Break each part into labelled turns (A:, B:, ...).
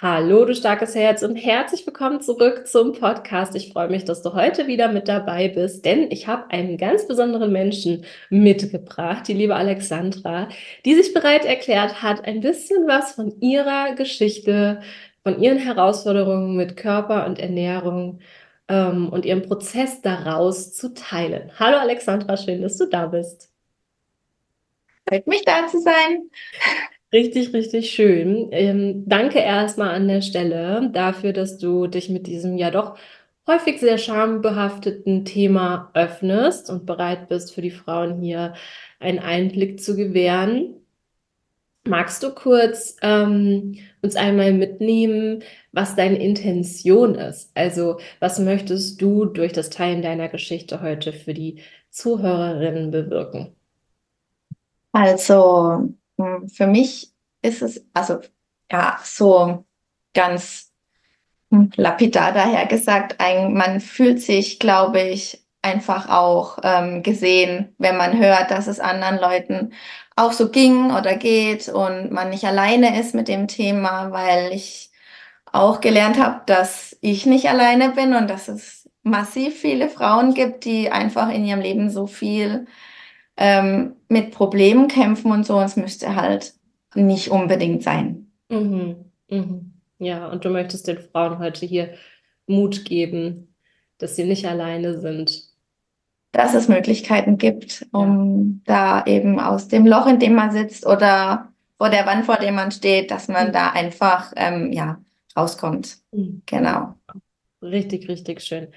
A: Hallo, du starkes Herz und herzlich willkommen zurück zum Podcast. Ich freue mich, dass du heute wieder mit dabei bist, denn ich habe einen ganz besonderen Menschen mitgebracht, die liebe Alexandra, die sich bereit erklärt hat, ein bisschen was von ihrer Geschichte, von ihren Herausforderungen mit Körper und Ernährung ähm, und ihrem Prozess daraus zu teilen. Hallo Alexandra, schön, dass du da bist.
B: Freut mich da zu sein.
A: Richtig, richtig schön. Ähm, danke erstmal an der Stelle dafür, dass du dich mit diesem ja doch häufig sehr schambehafteten Thema öffnest und bereit bist, für die Frauen hier einen Einblick zu gewähren. Magst du kurz ähm, uns einmal mitnehmen, was deine Intention ist? Also, was möchtest du durch das Teilen deiner Geschichte heute für die Zuhörerinnen bewirken?
B: Also, für mich ist es, also ja, so ganz hm, lapidar daher gesagt, ein, man fühlt sich, glaube ich, einfach auch ähm, gesehen, wenn man hört, dass es anderen Leuten auch so ging oder geht und man nicht alleine ist mit dem Thema, weil ich auch gelernt habe, dass ich nicht alleine bin und dass es massiv viele Frauen gibt, die einfach in ihrem Leben so viel ähm, mit Problemen kämpfen und so. Es müsste halt nicht unbedingt sein.
A: Mhm. Mhm. Ja, und du möchtest den Frauen heute hier Mut geben, dass sie nicht alleine sind.
B: Dass es Möglichkeiten gibt, um ja. da eben aus dem Loch, in dem man sitzt oder vor der Wand, vor der man steht, dass man mhm. da einfach ähm, ja, rauskommt. Mhm. Genau.
A: Richtig, richtig schön.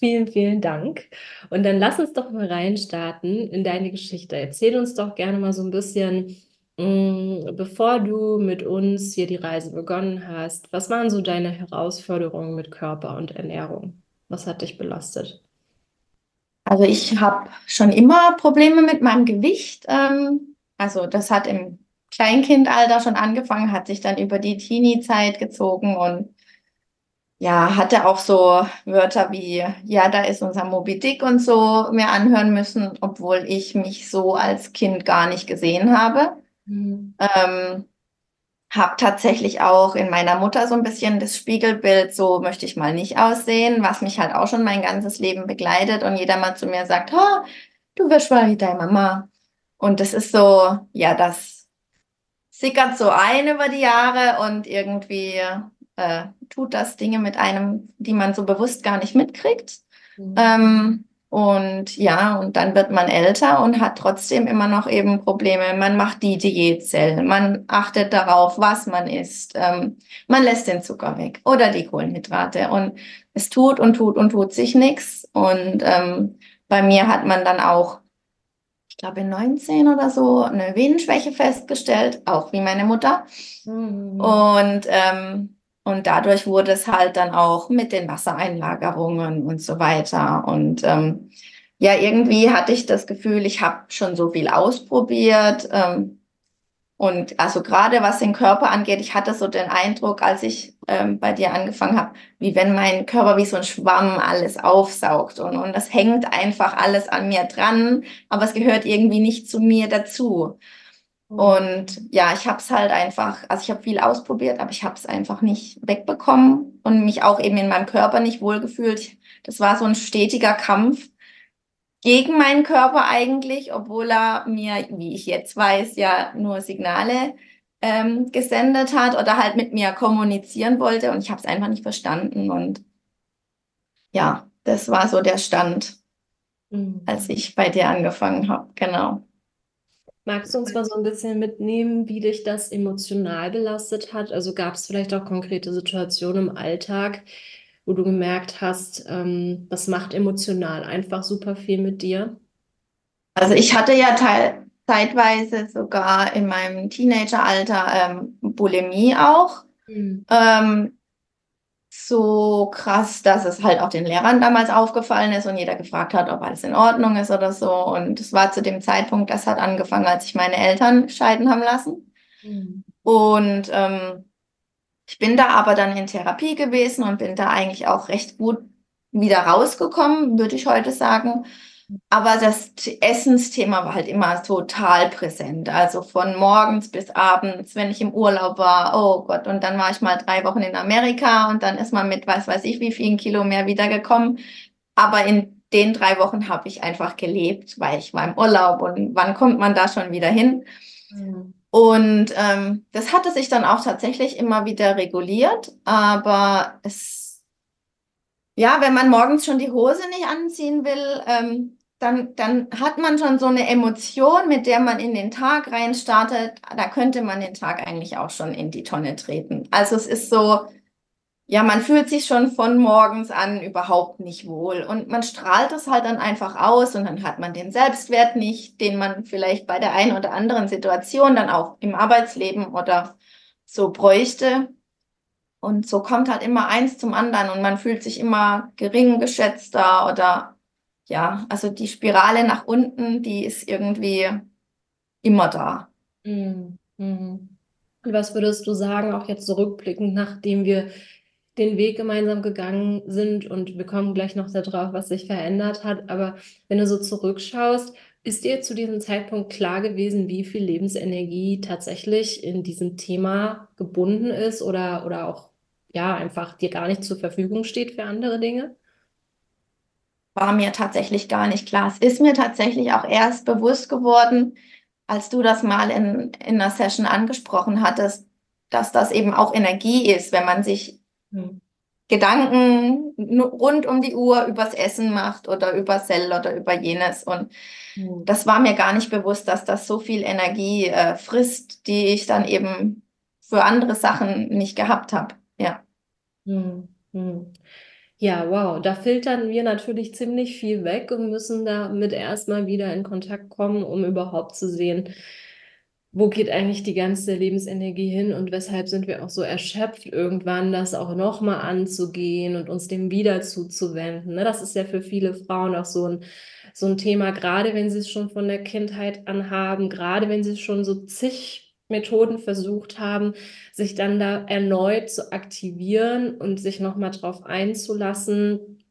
A: Vielen, vielen Dank. Und dann lass uns doch mal reinstarten in deine Geschichte. Erzähl uns doch gerne mal so ein bisschen, mm, bevor du mit uns hier die Reise begonnen hast, was waren so deine Herausforderungen mit Körper und Ernährung? Was hat dich belastet?
B: Also ich habe schon immer Probleme mit meinem Gewicht. Ähm, also das hat im Kleinkindalter schon angefangen, hat sich dann über die Teenie-Zeit gezogen und ja, hatte auch so Wörter wie, ja, da ist unser Moby Dick und so mir anhören müssen, obwohl ich mich so als Kind gar nicht gesehen habe. Mhm. Ähm, habe tatsächlich auch in meiner Mutter so ein bisschen das Spiegelbild, so möchte ich mal nicht aussehen, was mich halt auch schon mein ganzes Leben begleitet und jeder mal zu mir sagt, oh, du wirst mal wie deine Mama. Und das ist so, ja, das sickert so ein über die Jahre und irgendwie äh, tut das Dinge mit einem, die man so bewusst gar nicht mitkriegt. Mhm. Ähm, und ja, und dann wird man älter und hat trotzdem immer noch eben Probleme. Man macht die Diätzelle, man achtet darauf, was man isst, ähm, man lässt den Zucker weg oder die Kohlenhydrate und es tut und tut und tut sich nichts. Und ähm, bei mir hat man dann auch, ich glaube in 19 oder so, eine Venenschwäche festgestellt, auch wie meine Mutter. Mhm. Und ähm, und dadurch wurde es halt dann auch mit den Wassereinlagerungen und so weiter. Und ähm, ja, irgendwie hatte ich das Gefühl, ich habe schon so viel ausprobiert. Ähm, und also gerade was den Körper angeht, ich hatte so den Eindruck, als ich ähm, bei dir angefangen habe, wie wenn mein Körper wie so ein Schwamm alles aufsaugt. Und, und das hängt einfach alles an mir dran, aber es gehört irgendwie nicht zu mir dazu. Mhm. Und ja, ich habe es halt einfach, also ich habe viel ausprobiert, aber ich habe es einfach nicht wegbekommen und mich auch eben in meinem Körper nicht wohlgefühlt. Das war so ein stetiger Kampf gegen meinen Körper eigentlich, obwohl er mir, wie ich jetzt weiß, ja nur Signale ähm, gesendet hat oder halt mit mir kommunizieren wollte und ich habe es einfach nicht verstanden. Und ja, das war so der Stand, mhm. als ich bei dir angefangen habe. Genau.
A: Magst du uns mal so ein bisschen mitnehmen, wie dich das emotional belastet hat? Also gab es vielleicht auch konkrete Situationen im Alltag, wo du gemerkt hast, ähm, das macht emotional einfach super viel mit dir?
B: Also ich hatte ja teil zeitweise sogar in meinem Teenageralter ähm, Bulimie auch. Mhm. Ähm, so krass, dass es halt auch den Lehrern damals aufgefallen ist und jeder gefragt hat, ob alles in Ordnung ist oder so. Und es war zu dem Zeitpunkt, das hat angefangen, als sich meine Eltern scheiden haben lassen. Mhm. Und ähm, ich bin da aber dann in Therapie gewesen und bin da eigentlich auch recht gut wieder rausgekommen, würde ich heute sagen. Aber das Essensthema war halt immer total präsent. Also von morgens bis abends, wenn ich im Urlaub war, oh Gott, und dann war ich mal drei Wochen in Amerika und dann ist man mit was weiß ich wie vielen Kilo mehr wiedergekommen. Aber in den drei Wochen habe ich einfach gelebt, weil ich war im Urlaub und wann kommt man da schon wieder hin? Mhm. Und ähm, das hatte sich dann auch tatsächlich immer wieder reguliert, aber es, ja, wenn man morgens schon die Hose nicht anziehen will, ähm, dann, dann hat man schon so eine Emotion, mit der man in den Tag reinstartet. Da könnte man den Tag eigentlich auch schon in die Tonne treten. Also es ist so, ja, man fühlt sich schon von morgens an überhaupt nicht wohl und man strahlt es halt dann einfach aus und dann hat man den Selbstwert nicht, den man vielleicht bei der einen oder anderen Situation dann auch im Arbeitsleben oder so bräuchte. Und so kommt halt immer eins zum anderen und man fühlt sich immer gering geschätzter oder ja, also die Spirale nach unten, die ist irgendwie immer da.
A: Mhm. Mhm. Was würdest du sagen, auch jetzt zurückblickend, nachdem wir den Weg gemeinsam gegangen sind und wir kommen gleich noch darauf, was sich verändert hat. Aber wenn du so zurückschaust, ist dir zu diesem Zeitpunkt klar gewesen, wie viel Lebensenergie tatsächlich in diesem Thema gebunden ist oder, oder auch ja einfach dir gar nicht zur Verfügung steht für andere Dinge?
B: War mir tatsächlich gar nicht klar. Es ist mir tatsächlich auch erst bewusst geworden, als du das mal in, in einer Session angesprochen hattest, dass das eben auch Energie ist, wenn man sich hm. Gedanken rund um die Uhr übers Essen macht oder über Cell oder über jenes. Und mhm. das war mir gar nicht bewusst, dass das so viel Energie äh, frisst, die ich dann eben für andere Sachen nicht gehabt habe. Ja.
A: Mhm. Ja, wow, da filtern wir natürlich ziemlich viel weg und müssen damit erstmal wieder in Kontakt kommen, um überhaupt zu sehen, wo geht eigentlich die ganze Lebensenergie hin und weshalb sind wir auch so erschöpft, irgendwann das auch nochmal anzugehen und uns dem wieder zuzuwenden. Ne? Das ist ja für viele Frauen auch so ein, so ein Thema, gerade wenn sie es schon von der Kindheit an haben, gerade wenn sie schon so zig Methoden versucht haben, sich dann da erneut zu aktivieren und sich nochmal drauf einzulassen,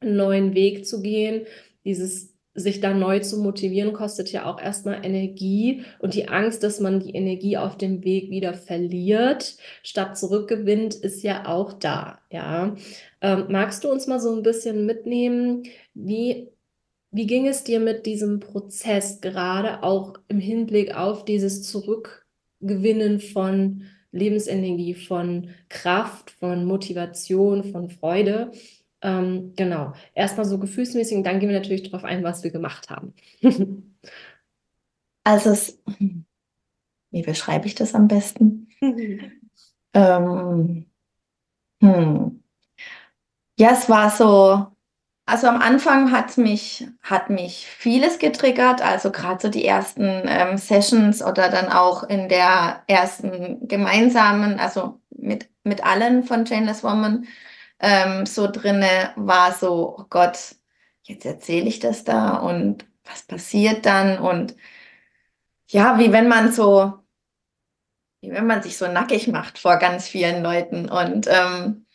A: einen neuen Weg zu gehen, dieses sich da neu zu motivieren, kostet ja auch erstmal Energie und die Angst, dass man die Energie auf dem Weg wieder verliert, statt zurückgewinnt, ist ja auch da. Ja, ähm, magst du uns mal so ein bisschen mitnehmen, wie wie ging es dir mit diesem Prozess, gerade auch im Hinblick auf dieses Zurückgewinnen von Lebensenergie, von Kraft, von Motivation, von Freude? Ähm, genau. Erstmal so gefühlsmäßig und dann gehen wir natürlich darauf ein, was wir gemacht haben.
B: also, es, wie beschreibe ich das am besten? ähm, hm. Ja, es war so, also am Anfang hat mich, hat mich vieles getriggert, also gerade so die ersten ähm, Sessions oder dann auch in der ersten gemeinsamen, also mit, mit allen von Chainless Woman, ähm, so drinne war, so, oh Gott, jetzt erzähle ich das da und was passiert dann? Und ja, wie wenn man so, wie wenn man sich so nackig macht vor ganz vielen Leuten. Und ähm,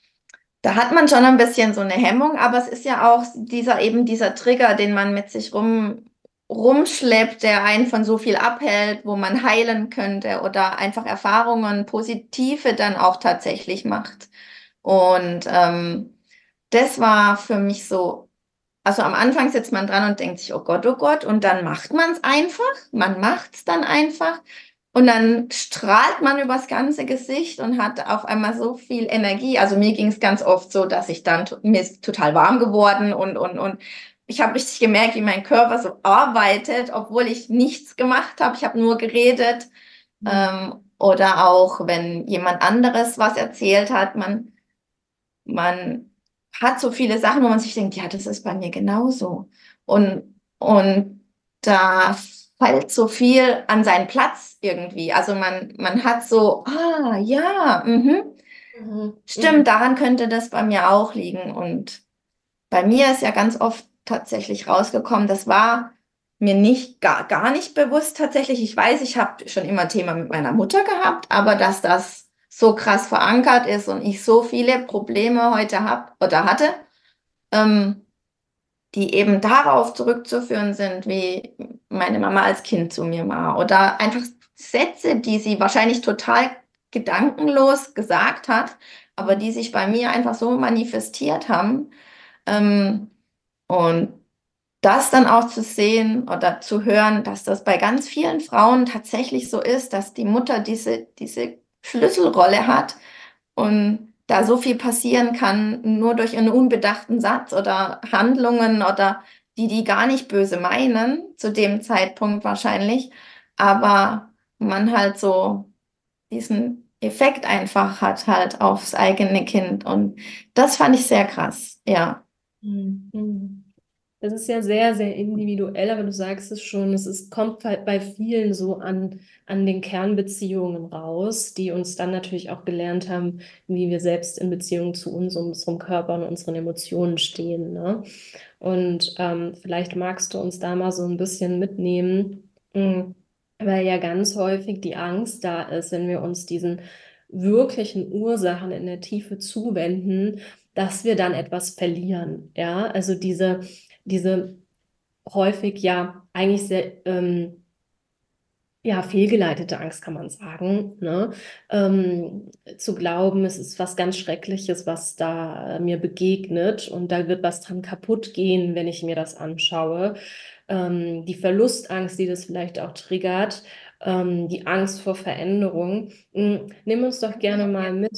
B: da hat man schon ein bisschen so eine Hemmung, aber es ist ja auch dieser eben dieser Trigger, den man mit sich rum rumschleppt, der einen von so viel abhält, wo man heilen könnte oder einfach Erfahrungen, positive dann auch tatsächlich macht. Und ähm, das war für mich so, also am Anfang sitzt man dran und denkt sich, oh Gott, oh Gott, und dann macht man es einfach, man macht es dann einfach und dann strahlt man übers ganze Gesicht und hat auf einmal so viel Energie. Also mir ging es ganz oft so, dass ich dann, mir ist total warm geworden und, und, und ich habe richtig gemerkt, wie mein Körper so arbeitet, obwohl ich nichts gemacht habe. Ich habe nur geredet. Mhm. Ähm, oder auch, wenn jemand anderes was erzählt hat, man man hat so viele Sachen, wo man sich denkt, ja, das ist bei mir genauso. Und, und da fällt so viel an seinen Platz irgendwie. Also man, man hat so, ah, ja, mhm. Mhm. Stimmt, mhm. daran könnte das bei mir auch liegen. Und bei mir ist ja ganz oft tatsächlich rausgekommen, das war mir nicht gar, gar nicht bewusst tatsächlich. Ich weiß, ich habe schon immer Thema mit meiner Mutter gehabt, aber dass das so krass verankert ist und ich so viele Probleme heute habe oder hatte, ähm, die eben darauf zurückzuführen sind, wie meine Mama als Kind zu mir war. Oder einfach Sätze, die sie wahrscheinlich total gedankenlos gesagt hat, aber die sich bei mir einfach so manifestiert haben. Ähm, und das dann auch zu sehen oder zu hören, dass das bei ganz vielen Frauen tatsächlich so ist, dass die Mutter diese, diese Schlüsselrolle hat und da so viel passieren kann, nur durch einen unbedachten Satz oder Handlungen oder die, die gar nicht böse meinen, zu dem Zeitpunkt wahrscheinlich, aber man halt so diesen Effekt einfach hat halt aufs eigene Kind und das fand ich sehr krass, ja. Mhm.
A: Das ist ja sehr, sehr individuell, aber du sagst es schon, es ist, kommt bei vielen so an, an den Kernbeziehungen raus, die uns dann natürlich auch gelernt haben, wie wir selbst in Beziehung zu uns, unserem Körper und unseren Emotionen stehen. Ne? Und ähm, vielleicht magst du uns da mal so ein bisschen mitnehmen, hm, weil ja ganz häufig die Angst da ist, wenn wir uns diesen wirklichen Ursachen in der Tiefe zuwenden, dass wir dann etwas verlieren. Ja, also diese diese häufig ja eigentlich sehr ähm, ja, fehlgeleitete Angst, kann man sagen. Ne? Ähm, zu glauben, es ist was ganz Schreckliches, was da mir begegnet und da wird was dran kaputt gehen, wenn ich mir das anschaue. Ähm, die Verlustangst, die das vielleicht auch triggert, ähm, die Angst vor Veränderung. Hm, nimm uns doch gerne mal mit.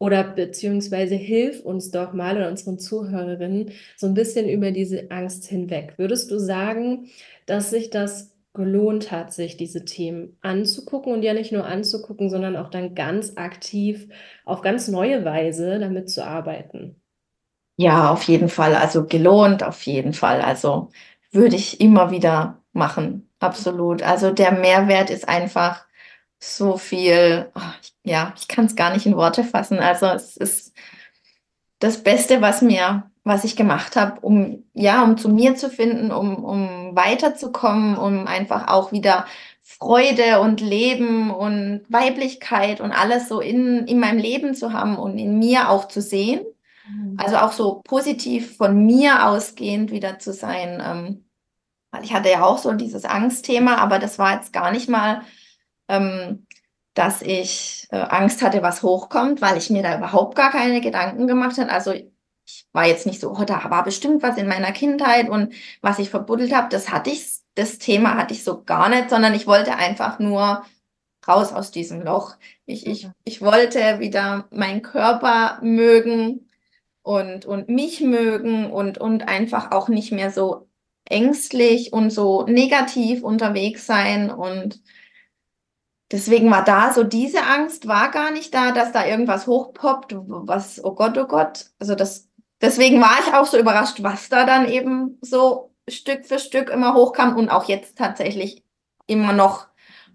A: Oder beziehungsweise hilf uns doch mal oder unseren Zuhörerinnen so ein bisschen über diese Angst hinweg. Würdest du sagen, dass sich das gelohnt hat, sich diese Themen anzugucken und ja nicht nur anzugucken, sondern auch dann ganz aktiv auf ganz neue Weise damit zu arbeiten?
B: Ja, auf jeden Fall. Also gelohnt, auf jeden Fall. Also würde ich immer wieder machen. Absolut. Also der Mehrwert ist einfach so viel, oh, ja, ich kann es gar nicht in Worte fassen. Also es ist das Beste, was mir, was ich gemacht habe, um ja, um zu mir zu finden, um, um weiterzukommen, um einfach auch wieder Freude und Leben und Weiblichkeit und alles so in, in meinem Leben zu haben und in mir auch zu sehen. Mhm. Also auch so positiv von mir ausgehend wieder zu sein. Ähm, weil ich hatte ja auch so dieses Angstthema, aber das war jetzt gar nicht mal ähm, dass ich äh, Angst hatte, was hochkommt, weil ich mir da überhaupt gar keine Gedanken gemacht habe. Also ich war jetzt nicht so, oh, da war bestimmt was in meiner Kindheit und was ich verbuddelt habe, das hatte ich, das Thema hatte ich so gar nicht, sondern ich wollte einfach nur raus aus diesem Loch. Ich, ich, mhm. ich wollte wieder meinen Körper mögen und, und mich mögen und, und einfach auch nicht mehr so ängstlich und so negativ unterwegs sein und Deswegen war da so diese Angst war gar nicht da, dass da irgendwas hochpoppt, was, oh Gott, oh Gott. Also das, deswegen war ich auch so überrascht, was da dann eben so Stück für Stück immer hochkam und auch jetzt tatsächlich immer noch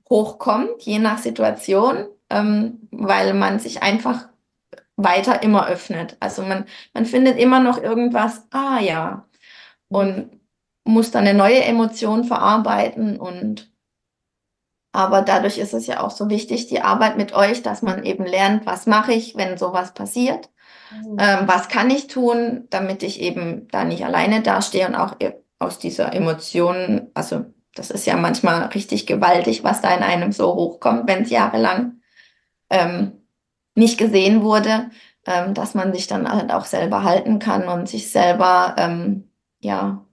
B: hochkommt, je nach Situation, ähm, weil man sich einfach weiter immer öffnet. Also man, man findet immer noch irgendwas, ah ja, und muss dann eine neue Emotion verarbeiten und aber dadurch ist es ja auch so wichtig, die Arbeit mit euch, dass man eben lernt, was mache ich, wenn sowas passiert, mhm. ähm, was kann ich tun, damit ich eben da nicht alleine dastehe und auch aus dieser Emotion, also das ist ja manchmal richtig gewaltig, was da in einem so hochkommt, wenn es jahrelang ähm, nicht gesehen wurde, ähm, dass man sich dann halt auch selber halten kann und sich selber ähm, ja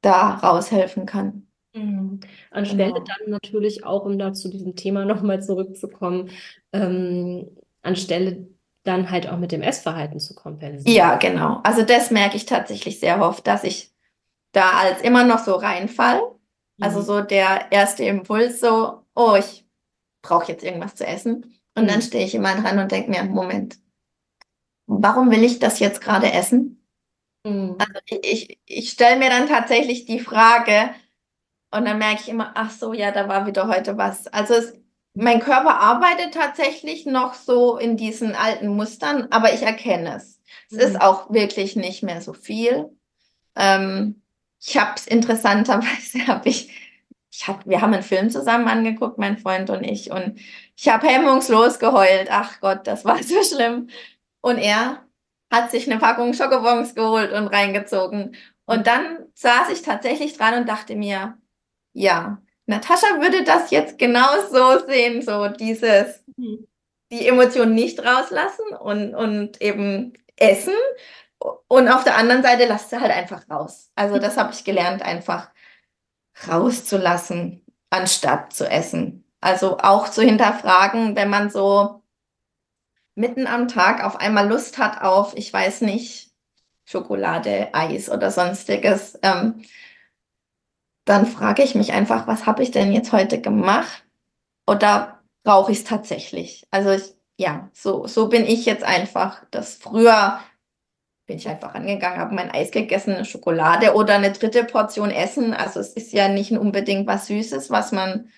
B: da raushelfen kann.
A: Mhm. Anstelle Genau. dann natürlich auch, um da zu diesem Thema nochmal zurückzukommen, ähm, anstelle dann halt auch mit dem Essverhalten zu kompensieren.
B: Ja, genau. Also das merke ich tatsächlich sehr oft, dass ich da als immer noch so reinfall. Also mhm. so der erste Impuls so, oh, ich brauche jetzt irgendwas zu essen. Und dann mhm. stehe ich immer dran und denke mir, Moment, warum will ich das jetzt gerade essen? Mhm. Also ich, ich stelle mir dann tatsächlich die Frage, und dann merke ich immer, ach so, ja, da war wieder heute was. Also es, mein Körper arbeitet tatsächlich noch so in diesen alten Mustern, aber ich erkenne es. Es mhm. ist auch wirklich nicht mehr so viel. Ähm, ich habe es interessanterweise, habe ich, ich hab, wir haben einen Film zusammen angeguckt, mein Freund und ich, und ich habe hemmungslos geheult. Ach Gott, das war so schlimm. Und er hat sich eine Packung Schokobons geholt und reingezogen. Und dann saß ich tatsächlich dran und dachte mir, ja, Natascha würde das jetzt genau so sehen, so dieses, mhm. die Emotionen nicht rauslassen und, und eben essen. Und auf der anderen Seite lasst sie halt einfach raus. Also das habe ich gelernt, einfach rauszulassen, anstatt zu essen. Also auch zu hinterfragen, wenn man so mitten am Tag auf einmal Lust hat auf, ich weiß nicht, Schokolade, Eis oder sonstiges, ähm, dann frage ich mich einfach, was habe ich denn jetzt heute gemacht? Oder brauche ich es tatsächlich? Also ich, ja, so, so bin ich jetzt einfach. Das früher bin ich einfach angegangen, habe mein Eis gegessen, eine Schokolade oder eine dritte Portion Essen. Also es ist ja nicht unbedingt was Süßes, was man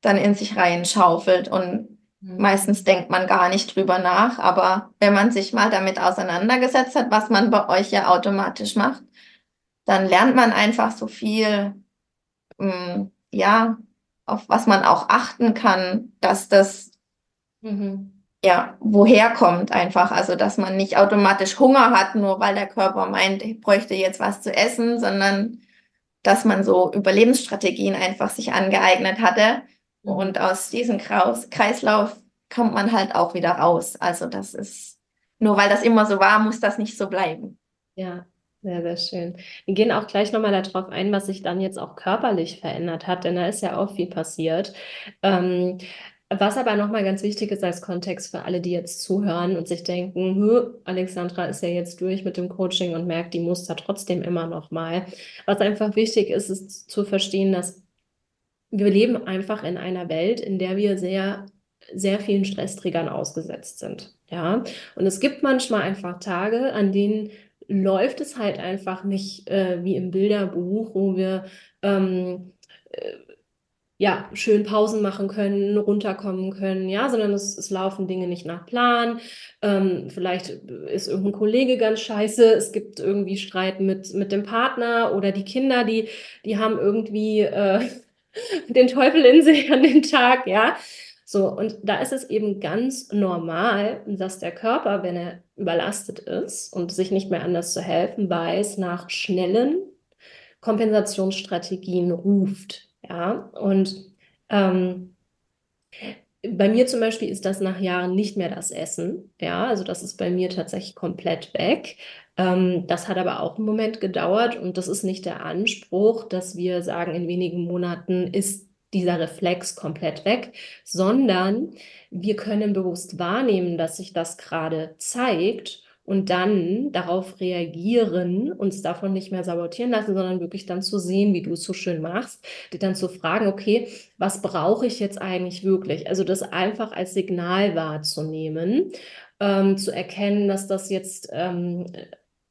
B: dann in sich reinschaufelt. Und mhm. meistens denkt man gar nicht drüber nach. Aber wenn man sich mal damit auseinandergesetzt hat, was man bei euch ja automatisch macht, dann lernt man einfach so viel, mh, ja, auf was man auch achten kann, dass das mhm ja, woher kommt einfach. Also, dass man nicht automatisch Hunger hat, nur weil der Körper meint, ich bräuchte jetzt was zu essen, sondern dass man so Überlebensstrategien einfach sich angeeignet hatte. Mhm. Und aus diesem Kreislauf kommt man halt auch wieder raus. Also, das ist, nur weil das immer so war, muss das nicht so bleiben.
A: Ja, sehr, sehr schön. Wir gehen auch gleich nochmal darauf ein, was sich dann jetzt auch körperlich verändert hat, denn da ist ja auch viel passiert. Ähm, was aber nochmal ganz wichtig ist als Kontext für alle, die jetzt zuhören und sich denken, Alexandra ist ja jetzt durch mit dem Coaching und merkt die Muster trotzdem immer noch mal. Was einfach wichtig ist, ist zu verstehen, dass wir leben einfach in einer Welt, in der wir sehr, sehr vielen Stressträgern ausgesetzt sind. Ja, und es gibt manchmal einfach Tage, an denen läuft es halt einfach nicht äh, wie im Bilderbuch, wo wir ähm, äh, ja, schön Pausen machen können, runterkommen können, ja, sondern es, es laufen Dinge nicht nach Plan. Ähm, vielleicht ist irgendein Kollege ganz scheiße, es gibt irgendwie Streit mit, mit dem Partner oder die Kinder, die, die haben irgendwie äh, den Teufel in sich an den Tag, ja. So, und da ist es eben ganz normal, dass der Körper, wenn er überlastet ist und sich nicht mehr anders zu helfen weiß, nach schnellen Kompensationsstrategien ruft. Ja, und ähm, bei mir zum Beispiel ist das nach Jahren nicht mehr das Essen. Ja, also das ist bei mir tatsächlich komplett weg. Ähm, das hat aber auch einen Moment gedauert und das ist nicht der Anspruch, dass wir sagen, in wenigen Monaten ist dieser Reflex komplett weg, sondern wir können bewusst wahrnehmen, dass sich das gerade zeigt und dann darauf reagieren, uns davon nicht mehr sabotieren lassen, sondern wirklich dann zu sehen, wie du es so schön machst, dir dann zu fragen, okay, was brauche ich jetzt eigentlich wirklich? Also das einfach als Signal wahrzunehmen, ähm, zu erkennen, dass das jetzt ähm,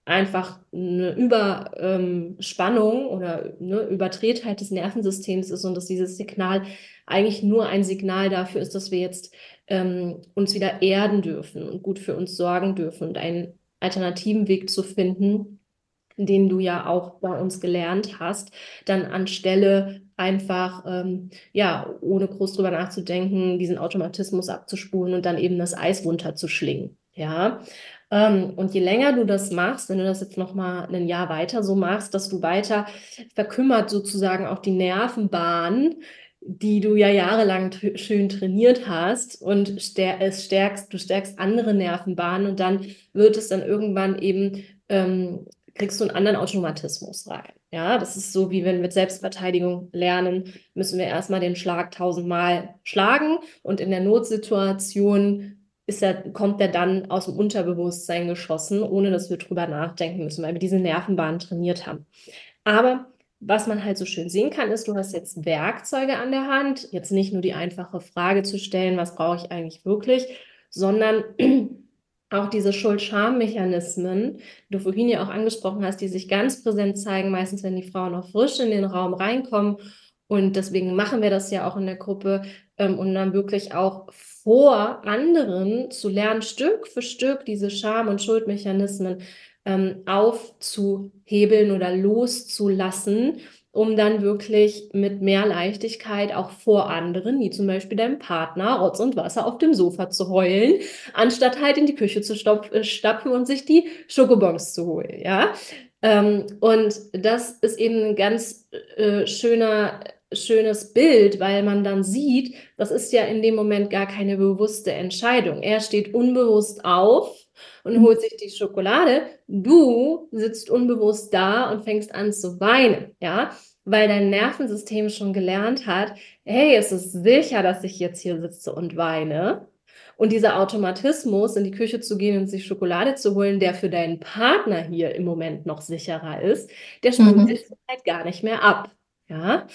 A: einfach eine Überspannung ähm, oder eine Übertretheit des Nervensystems ist und dass dieses Signal eigentlich nur ein Signal dafür ist, dass wir jetzt ähm, uns wieder erden dürfen und gut für uns sorgen dürfen und einen alternativen Weg zu finden, den du ja auch bei uns gelernt hast, dann anstelle einfach, ähm, ja, ohne groß drüber nachzudenken, diesen Automatismus abzuspulen und dann eben das Eis runterzuschlingen. Ja, und je länger du das machst, wenn du das jetzt noch mal ein Jahr weiter so machst, dass du weiter verkümmert sozusagen auch die Nervenbahn die du ja jahrelang schön trainiert hast und stär es stärkst, du stärkst andere Nervenbahnen und dann wird es dann irgendwann eben, ähm, kriegst du einen anderen Automatismus rein. Ja, das ist so, wie wenn wir Selbstverteidigung lernen, müssen wir erstmal den Schlag tausendmal schlagen und in der Notsituation ist er, kommt er dann aus dem Unterbewusstsein geschossen, ohne dass wir drüber nachdenken müssen, weil wir diese Nervenbahn trainiert haben. Aber was man halt so schön sehen kann, ist, du hast jetzt Werkzeuge an der Hand, jetzt nicht nur die einfache Frage zu stellen, was brauche ich eigentlich wirklich, sondern auch diese Schuld-Scham-Mechanismen, die du vorhin ja auch angesprochen hast, die sich ganz präsent zeigen, meistens wenn die Frauen noch frisch in den Raum reinkommen. Und deswegen machen wir das ja auch in der Gruppe, ähm, und dann wirklich auch vor anderen zu lernen, Stück für Stück diese Scham- und Schuldmechanismen ähm, aufzuhebeln oder loszulassen um dann wirklich mit mehr Leichtigkeit auch vor anderen, wie zum Beispiel deinem Partner, Rotz und Wasser auf dem Sofa zu heulen, anstatt halt in die Küche zu äh, stapfen und sich die Schokobons zu holen, ja. Ähm, und das ist eben ein ganz äh, schöner schönes Bild, weil man dann sieht, das ist ja in dem Moment gar keine bewusste Entscheidung. Er steht unbewusst auf und mhm. holt sich die Schokolade. Du sitzt unbewusst da und fängst an zu weinen, ja, weil dein Nervensystem schon gelernt hat, hey, es ist sicher, dass ich jetzt hier sitze und weine. Und dieser Automatismus, in die Küche zu gehen und sich Schokolade zu holen, der für deinen Partner hier im Moment noch sicherer ist, der spielt mhm. halt gar nicht mehr ab. Ja,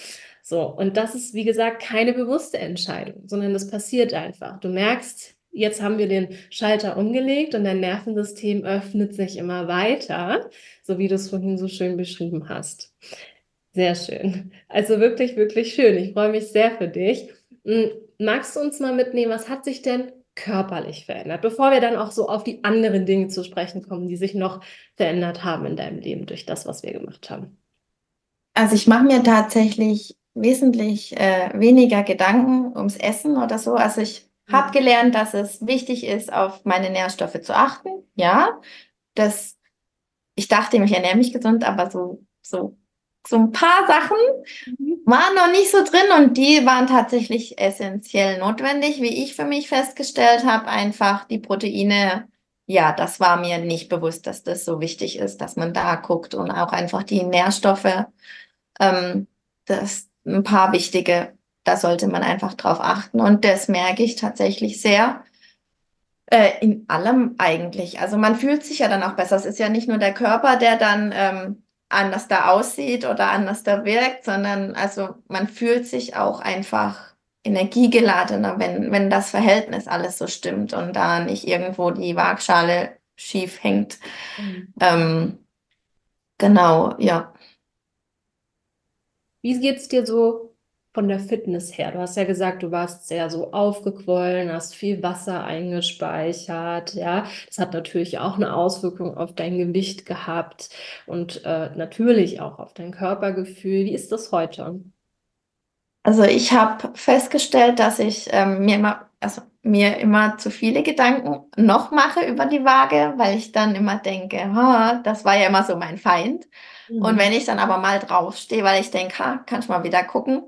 A: so. Und das ist, wie gesagt, keine bewusste Entscheidung, sondern das passiert einfach. Du merkst, jetzt haben wir den Schalter umgelegt und dein Nervensystem öffnet sich immer weiter, so wie du es vorhin so schön beschrieben hast. Sehr schön. Also wirklich, wirklich schön. Ich freue mich sehr für dich. Hm, magst du uns mal mitnehmen, was hat sich denn körperlich verändert, bevor wir dann auch so auf die anderen Dinge zu sprechen kommen, die sich noch verändert haben in deinem Leben durch das, was wir gemacht haben?
B: Also ich mache mir tatsächlich wesentlich äh, weniger Gedanken ums Essen oder so. Also ich mhm. habe gelernt, dass es wichtig ist, auf meine Nährstoffe zu achten. Ja, das, ich dachte, ich ernähre mich gesund, aber so, so, so ein paar Sachen mhm. waren noch nicht so drin und die waren tatsächlich essentiell notwendig, wie ich für mich festgestellt habe, einfach die Proteine. Ja, das war mir nicht bewusst, dass das so wichtig ist, dass man da guckt und auch einfach die Nährstoffe. Ähm, das, ein paar wichtige, da sollte man einfach drauf achten. Und das merke ich tatsächlich sehr äh, in allem eigentlich. Also man fühlt sich ja dann auch besser. Es ist ja nicht nur der Körper, der dann ähm, anders da aussieht oder anders da wirkt, sondern also man fühlt sich auch einfach energiegeladener, wenn, wenn das Verhältnis alles so stimmt und da nicht irgendwo die Waagschale schief hängt. Mhm. Ähm, genau, ja.
A: Wie geht es dir so von der Fitness her? Du hast ja gesagt, du warst sehr so aufgequollen, hast viel Wasser eingespeichert, ja. Das hat natürlich auch eine Auswirkung auf dein Gewicht gehabt und äh, natürlich auch auf dein Körpergefühl. Wie ist das heute?
B: Also ich habe festgestellt, dass ich ähm, mir immer, also mir immer zu viele Gedanken noch mache über die Waage, weil ich dann immer denke, ha, das war ja immer so mein Feind. Mhm. Und wenn ich dann aber mal draufstehe, weil ich denke, ha, kann ich mal wieder gucken.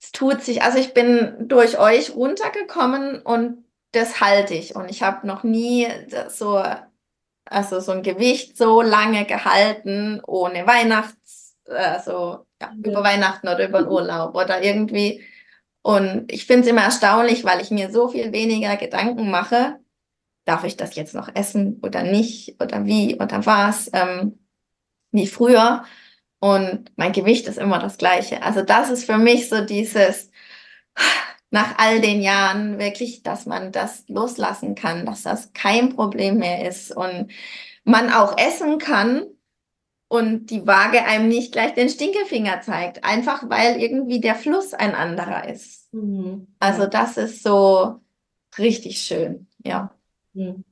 B: Es tut sich, also ich bin durch euch runtergekommen und das halte ich. Und ich habe noch nie so, also so ein Gewicht so lange gehalten, ohne Weihnachts, also ja, ja. über Weihnachten oder über den Urlaub oder irgendwie. Und ich finde es immer erstaunlich, weil ich mir so viel weniger Gedanken mache, darf ich das jetzt noch essen oder nicht oder wie oder was. Ähm, wie früher. Und mein Gewicht ist immer das gleiche. Also das ist für mich so dieses, nach all den Jahren wirklich, dass man das loslassen kann, dass das kein Problem mehr ist und man auch essen kann und die Waage einem nicht gleich den Stinkefinger zeigt, einfach weil irgendwie der Fluss ein anderer ist. Mhm. Also das ist so richtig schön, ja.
A: Mhm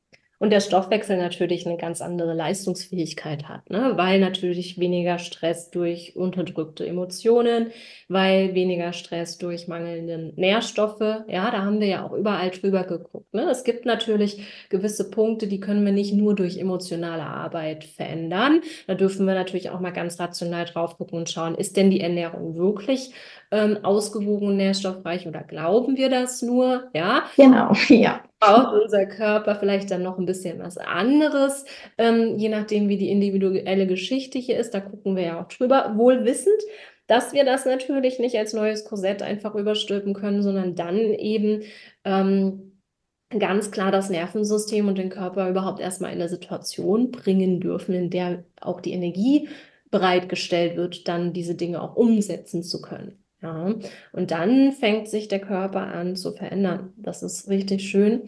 A: und der Stoffwechsel natürlich eine ganz andere Leistungsfähigkeit hat, ne? weil natürlich weniger Stress durch unterdrückte Emotionen, weil weniger Stress durch mangelnde Nährstoffe, ja, da haben wir ja auch überall drüber geguckt. Ne? Es gibt natürlich gewisse Punkte, die können wir nicht nur durch emotionale Arbeit verändern. Da dürfen wir natürlich auch mal ganz rational drauf gucken und schauen, ist denn die Ernährung wirklich ähm, ausgewogen und nährstoffreich oder glauben wir das nur? Ja.
B: Genau, ja
A: braucht unser Körper vielleicht dann noch ein bisschen was anderes, ähm, je nachdem, wie die individuelle Geschichte hier ist. Da gucken wir ja auch drüber, wohl wissend, dass wir das natürlich nicht als neues Korsett einfach überstülpen können, sondern dann eben ähm, ganz klar das Nervensystem und den Körper überhaupt erstmal in eine Situation bringen dürfen, in der auch die Energie bereitgestellt wird, dann diese Dinge auch umsetzen zu können. Ja, und dann fängt sich der Körper an zu verändern. Das ist richtig schön.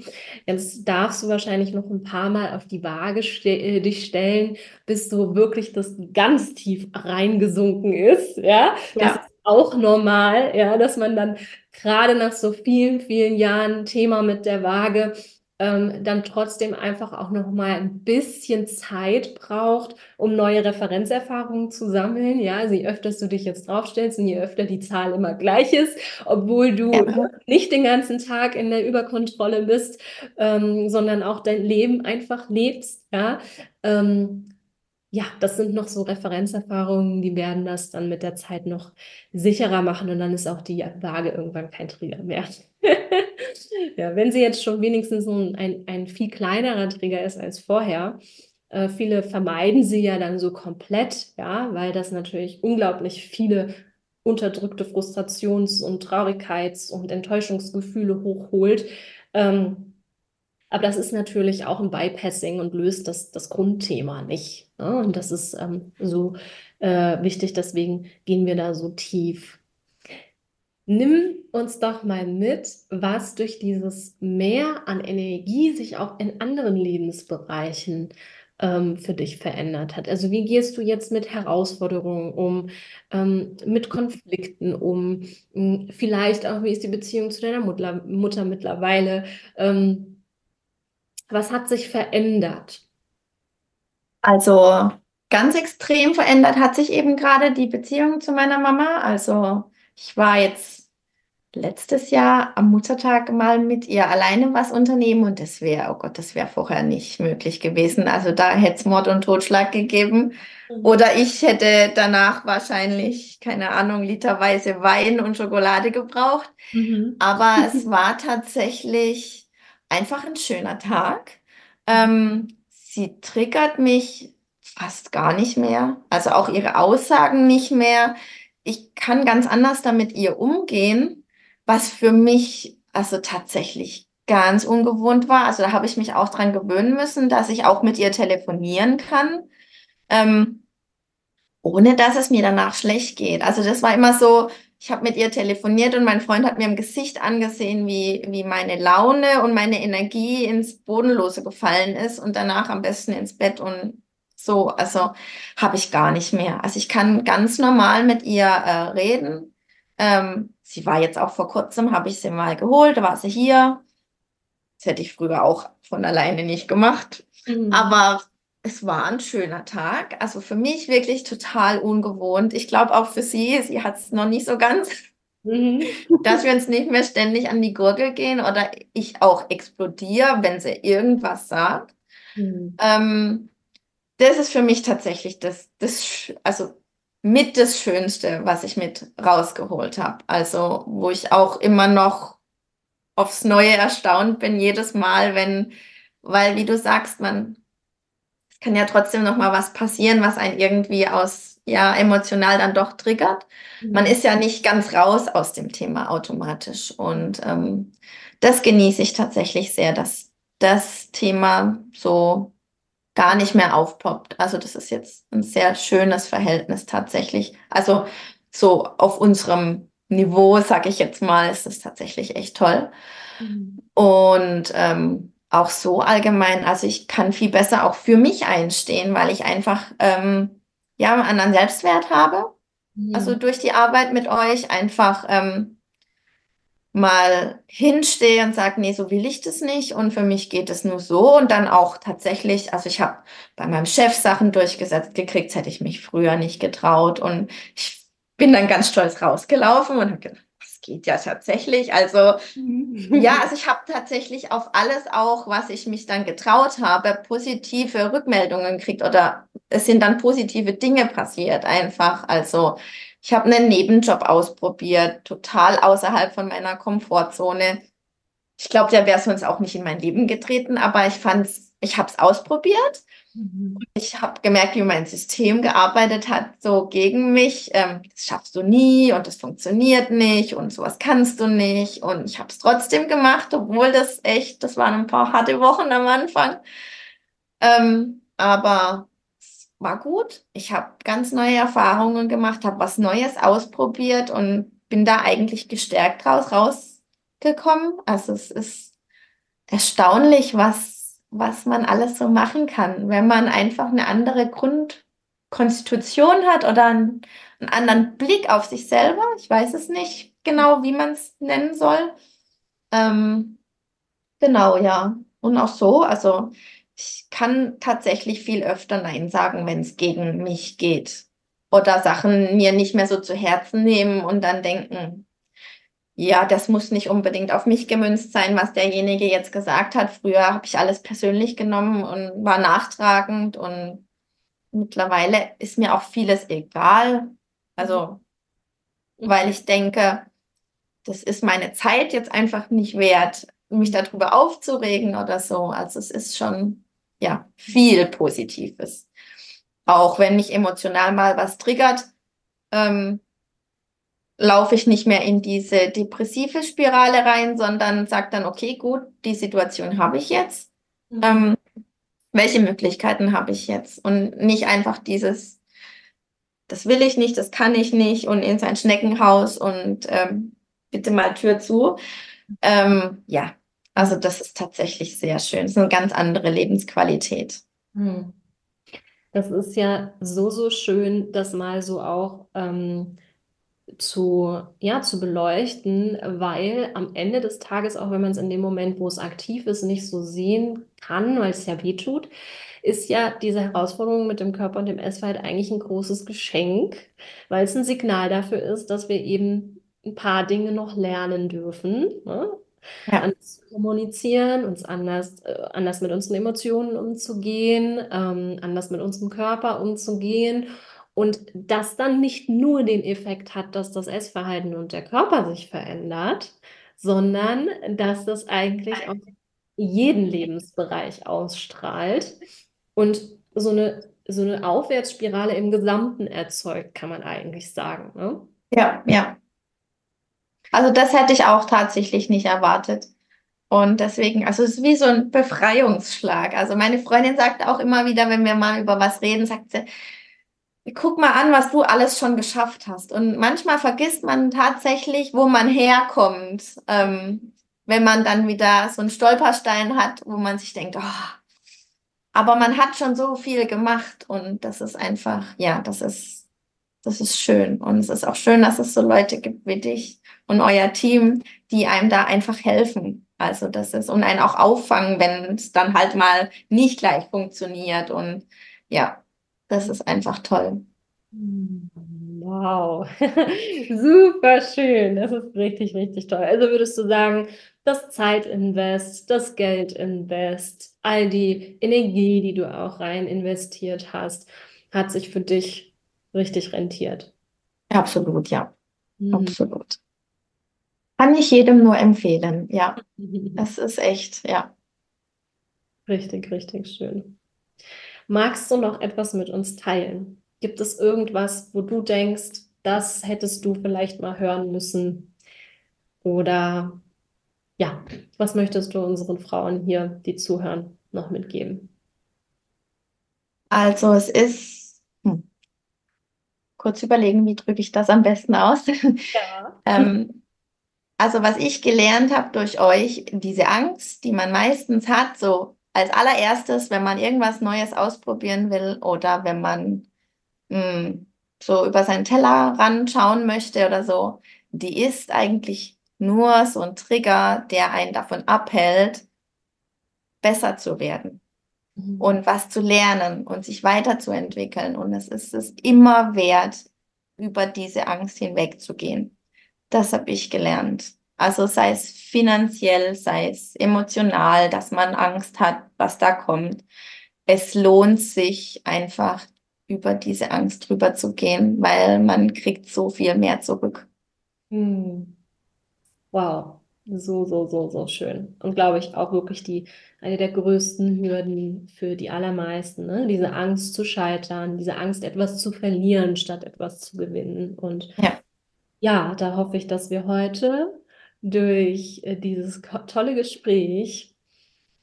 A: Jetzt darfst du wahrscheinlich noch ein paar Mal auf die Waage ste äh, dich stellen, bis so wirklich das ganz tief reingesunken ist. Ja, das ja. ist auch normal, ja, dass man dann gerade nach so vielen, vielen Jahren Thema mit der Waage ähm, dann trotzdem einfach auch noch mal ein bisschen Zeit braucht, um neue Referenzerfahrungen zu sammeln. Ja, also je öfter du dich jetzt draufstellst und je öfter die Zahl immer gleich ist, obwohl du ja. nicht den ganzen Tag in der Überkontrolle bist, ähm, sondern auch dein Leben einfach lebst. Ja, ähm, ja, das sind noch so Referenzerfahrungen, die werden das dann mit der Zeit noch sicherer machen und dann ist auch die Waage irgendwann kein Trigger mehr. ja, wenn sie jetzt schon wenigstens ein, ein, viel kleinerer Trigger ist als vorher, äh, viele vermeiden sie ja dann so komplett, ja, weil das natürlich unglaublich viele unterdrückte Frustrations- und Traurigkeits- und Enttäuschungsgefühle hochholt. Ähm, aber das ist natürlich auch ein Bypassing und löst das, das Grundthema nicht. Ne? Und das ist ähm, so äh, wichtig, deswegen gehen wir da so tief. Nimm uns doch mal mit, was durch dieses Mehr an Energie sich auch in anderen Lebensbereichen ähm, für dich verändert hat. Also wie gehst du jetzt mit Herausforderungen um, ähm, mit Konflikten um, hm, vielleicht auch, wie ist die Beziehung zu deiner Mutter, Mutter mittlerweile? Ähm, was hat sich verändert?
B: Also ganz extrem verändert hat sich eben gerade die Beziehung zu meiner Mama. Also ich war jetzt letztes Jahr am Muttertag mal mit ihr alleine was unternehmen und das wäre, oh Gott, das wäre vorher nicht möglich gewesen. Also da hätte es Mord und Totschlag gegeben. Mhm. Oder ich hätte danach wahrscheinlich, keine Ahnung, literweise Wein und Schokolade gebraucht. Mhm. Aber es war tatsächlich einfach ein schöner Tag. Ähm, sie triggert mich fast gar nicht mehr, also auch ihre Aussagen nicht mehr. Ich kann ganz anders damit ihr umgehen, was für mich also tatsächlich ganz ungewohnt war. Also da habe ich mich auch dran gewöhnen müssen, dass ich auch mit ihr telefonieren kann, ähm, ohne dass es mir danach schlecht geht. Also das war immer so, ich habe mit ihr telefoniert und mein Freund hat mir im Gesicht angesehen, wie, wie meine Laune und meine Energie ins Bodenlose gefallen ist und danach am besten ins Bett und so. Also habe ich gar nicht mehr. Also ich kann ganz normal mit ihr äh, reden. Ähm, sie war jetzt auch vor kurzem, habe ich sie mal geholt, da war sie hier. Das hätte ich früher auch von alleine nicht gemacht. Mhm. Aber es war ein schöner Tag. Also für mich wirklich total ungewohnt. Ich glaube auch für sie, sie hat es noch nicht so ganz, mhm. dass wir uns nicht mehr ständig an die Gurgel gehen oder ich auch explodiere, wenn sie irgendwas sagt. Mhm. Ähm, das ist für mich tatsächlich das, das, also mit das Schönste, was ich mit rausgeholt habe. Also, wo ich auch immer noch aufs Neue erstaunt bin, jedes Mal, wenn, weil, wie du sagst, man kann ja trotzdem noch mal was passieren, was einen irgendwie aus ja emotional dann doch triggert. Mhm. Man ist ja nicht ganz raus aus dem Thema automatisch und ähm, das genieße ich tatsächlich sehr, dass das Thema so gar nicht mehr aufpoppt. Also das ist jetzt ein sehr schönes Verhältnis tatsächlich. Also so auf unserem Niveau, sage ich jetzt mal, ist das tatsächlich echt toll. Mhm. Und ähm, auch so allgemein, also ich kann viel besser auch für mich einstehen, weil ich einfach ähm, ja einen anderen Selbstwert habe. Mhm. Also durch die Arbeit mit euch einfach ähm, mal hinstehe und sage, nee, so will ich das nicht und für mich geht es nur so und dann auch tatsächlich, also ich habe bei meinem Chef Sachen durchgesetzt gekriegt, hätte ich mich früher nicht getraut und ich bin dann ganz stolz rausgelaufen und habe gedacht, geht ja tatsächlich. Also mhm. ja, also ich habe tatsächlich auf alles auch, was ich mich dann getraut habe, positive Rückmeldungen gekriegt oder es sind dann positive Dinge passiert einfach. Also ich habe einen Nebenjob ausprobiert, total außerhalb von meiner Komfortzone. Ich glaube, der wäre sonst auch nicht in mein Leben getreten, aber ich fand's, ich habe es ausprobiert Mhm. Ich habe gemerkt, wie mein System gearbeitet hat, so gegen mich. Ähm, das schaffst du nie und das funktioniert nicht und sowas kannst du nicht. Und ich habe es trotzdem gemacht, obwohl das echt, das waren ein paar harte Wochen am Anfang. Ähm, aber es war gut. Ich habe ganz neue Erfahrungen gemacht, habe was Neues ausprobiert und bin da eigentlich gestärkt raus rausgekommen. Also es ist erstaunlich, was was man alles so machen kann, wenn man einfach eine andere Grundkonstitution hat oder einen, einen anderen Blick auf sich selber. Ich weiß es nicht genau, wie man es nennen soll. Ähm, genau, ja. Und auch so, also ich kann tatsächlich viel öfter Nein sagen, wenn es gegen mich geht. Oder Sachen mir nicht mehr so zu Herzen nehmen und dann denken, ja, das muss nicht unbedingt auf mich gemünzt sein, was derjenige jetzt gesagt hat. Früher habe ich alles persönlich genommen und war nachtragend und mittlerweile ist mir auch vieles egal. Also, mhm. weil ich denke, das ist meine Zeit jetzt einfach nicht wert, mich darüber aufzuregen oder so. Also es ist schon, ja, viel Positives. Auch wenn mich emotional mal was triggert, ähm, laufe ich nicht mehr in diese depressive Spirale rein, sondern sage dann, okay, gut, die Situation habe ich jetzt. Mhm. Ähm, welche Möglichkeiten habe ich jetzt? Und nicht einfach dieses, das will ich nicht, das kann ich nicht und in sein Schneckenhaus und ähm, bitte mal Tür zu. Ähm, ja, also das ist tatsächlich sehr schön. Das ist eine ganz andere Lebensqualität. Hm.
A: Das ist ja so, so schön, das mal so auch ähm, zu, ja, zu beleuchten, weil am Ende des Tages, auch wenn man es in dem Moment, wo es aktiv ist, nicht so sehen kann, weil es ja weh tut, ist ja diese Herausforderung mit dem Körper und dem Essverhalten eigentlich ein großes Geschenk, weil es ein Signal dafür ist, dass wir eben ein paar Dinge noch lernen dürfen. Ne? Ja. Anders zu kommunizieren, uns anders, äh, anders mit unseren Emotionen umzugehen, ähm, anders mit unserem Körper umzugehen und das dann nicht nur den Effekt hat, dass das Essverhalten und der Körper sich verändert, sondern dass das eigentlich auf jeden Lebensbereich ausstrahlt und so eine, so eine Aufwärtsspirale im Gesamten erzeugt, kann man eigentlich sagen. Ne?
B: Ja, ja. Also das hätte ich auch tatsächlich nicht erwartet. Und deswegen, also es ist wie so ein Befreiungsschlag. Also meine Freundin sagt auch immer wieder, wenn wir mal über was reden, sagt sie, guck mal an, was du alles schon geschafft hast. Und manchmal vergisst man tatsächlich, wo man herkommt, ähm, wenn man dann wieder so einen Stolperstein hat, wo man sich denkt, oh, aber man hat schon so viel gemacht und das ist einfach, ja, das ist, das ist schön. Und es ist auch schön, dass es so Leute gibt wie dich und euer Team, die einem da einfach helfen. Also das ist und einen auch auffangen, wenn es dann halt mal nicht gleich funktioniert. Und ja, das ist einfach toll.
A: Wow, super schön. Das ist richtig, richtig toll. Also würdest du sagen, das Zeitinvest, das Geldinvest, all die Energie, die du auch rein investiert hast, hat sich für dich richtig rentiert?
B: Absolut, ja. Mhm. Absolut. Kann ich jedem nur empfehlen, ja. Das ist echt, ja.
A: Richtig, richtig schön. Magst du noch etwas mit uns teilen? Gibt es irgendwas, wo du denkst, das hättest du vielleicht mal hören müssen? Oder ja, was möchtest du unseren Frauen hier, die zuhören, noch mitgeben?
B: Also es ist, hm, kurz überlegen, wie drücke ich das am besten aus? Ja. ähm, also was ich gelernt habe durch euch, diese Angst, die man meistens hat, so als allererstes, wenn man irgendwas Neues ausprobieren will oder wenn man mh, hm, so über seinen Tellerrand schauen möchte oder so, die ist eigentlich nur so ein Trigger, der einen davon abhält, besser zu werden mhm. und was zu lernen und sich weiterzuentwickeln. Und es ist es immer wert, über diese Angst hinwegzugehen. Das habe ich gelernt. Also sei es finanziell, sei es emotional, dass man Angst hat, was da kommt. Es lohnt sich einfach über diese Angst drüber zu gehen, weil man kriegt so viel mehr zurück. Hm.
A: Wow, so, so, so, so schön. Und glaube ich auch wirklich die, eine der größten Hürden für die allermeisten, ne? Diese Angst zu scheitern, diese Angst, etwas zu verlieren, statt etwas zu gewinnen. Und ja, ja da hoffe ich, dass wir heute durch äh, dieses tolle Gespräch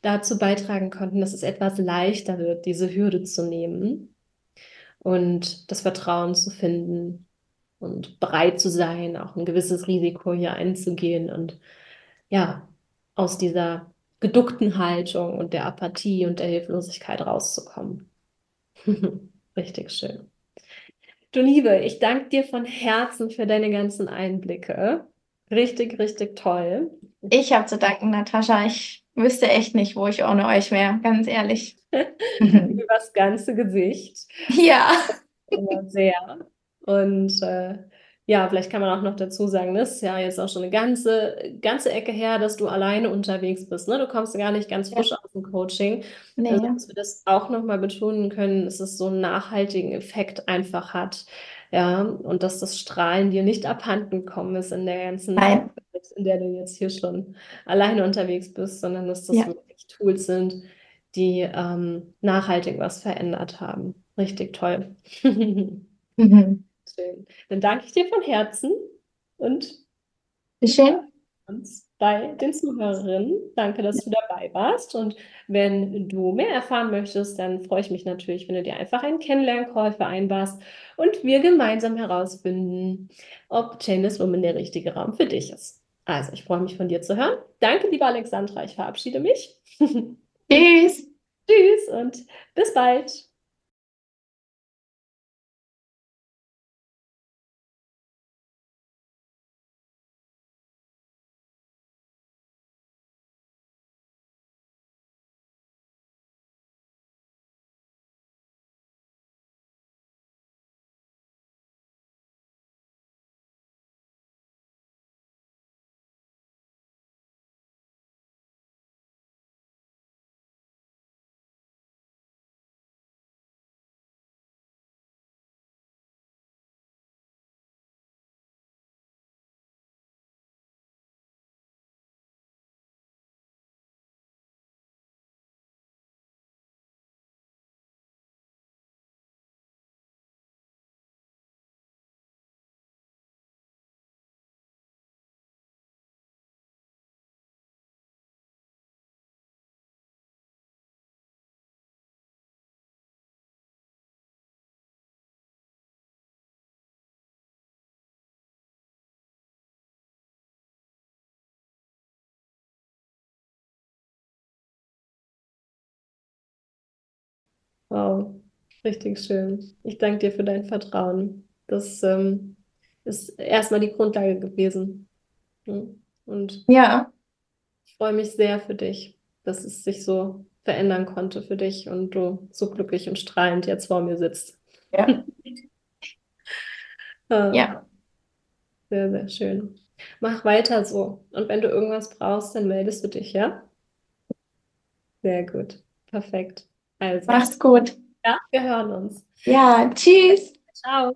A: dazu beitragen konnten, dass es etwas leichter wird, diese Hürde zu nehmen und das Vertrauen zu finden und bereit zu sein, auch ein gewisses Risiko hier einzugehen und ja, aus dieser geduckten Haltung und der Apathie und der Hilflosigkeit rauszukommen. Richtig schön. Du Liebe, ich danke dir von Herzen für deine ganzen Einblicke. Richtig, richtig toll.
B: Ich habe zu danken, Natascha. Ich wüsste echt nicht, wo ich ohne euch wäre, ganz ehrlich.
A: Übers ganze Gesicht.
B: Ja.
A: Sehr. Und äh, ja, vielleicht kann man auch noch dazu sagen, das ist ja jetzt auch schon eine ganze, ganze Ecke her, dass du alleine unterwegs bist. Ne? Du kommst gar nicht ganz frisch ja. aus dem Coaching. Nee. Also, dass wir das auch nochmal betonen können, dass es so einen nachhaltigen Effekt einfach hat. Ja, und dass das Strahlen dir nicht abhanden gekommen ist in der ganzen
B: Nein.
A: Zeit, in der du jetzt hier schon alleine unterwegs bist, sondern dass das ja. wirklich Tools sind, die ähm, nachhaltig was verändert haben. Richtig toll. mhm. Schön. Dann danke ich dir von Herzen und
B: schön
A: uns bei den Zuhörerinnen. Danke, dass du dabei warst. Und wenn du mehr erfahren möchtest, dann freue ich mich natürlich, wenn du dir einfach einen Kennenlern-Call vereinbarst und wir gemeinsam herausfinden, ob Chainless Woman der richtige Raum für dich ist. Also, ich freue mich von dir zu hören. Danke, liebe Alexandra. Ich verabschiede mich.
B: Tschüss.
A: Tschüss und bis bald. Wow, richtig schön. Ich danke dir für dein Vertrauen. Das ähm, ist erstmal die Grundlage gewesen. Und
B: ja.
A: ich freue mich sehr für dich, dass es sich so verändern konnte für dich und du so glücklich und strahlend jetzt vor mir sitzt.
B: Ja.
A: Ah,
B: ja.
A: Sehr, sehr schön. Mach weiter so. Und wenn du irgendwas brauchst, dann meldest du dich, ja? Sehr gut. Perfekt. Also.
B: Mach's gut.
A: Ja, wir hören uns.
B: Ja, tschüss.
A: Ciao.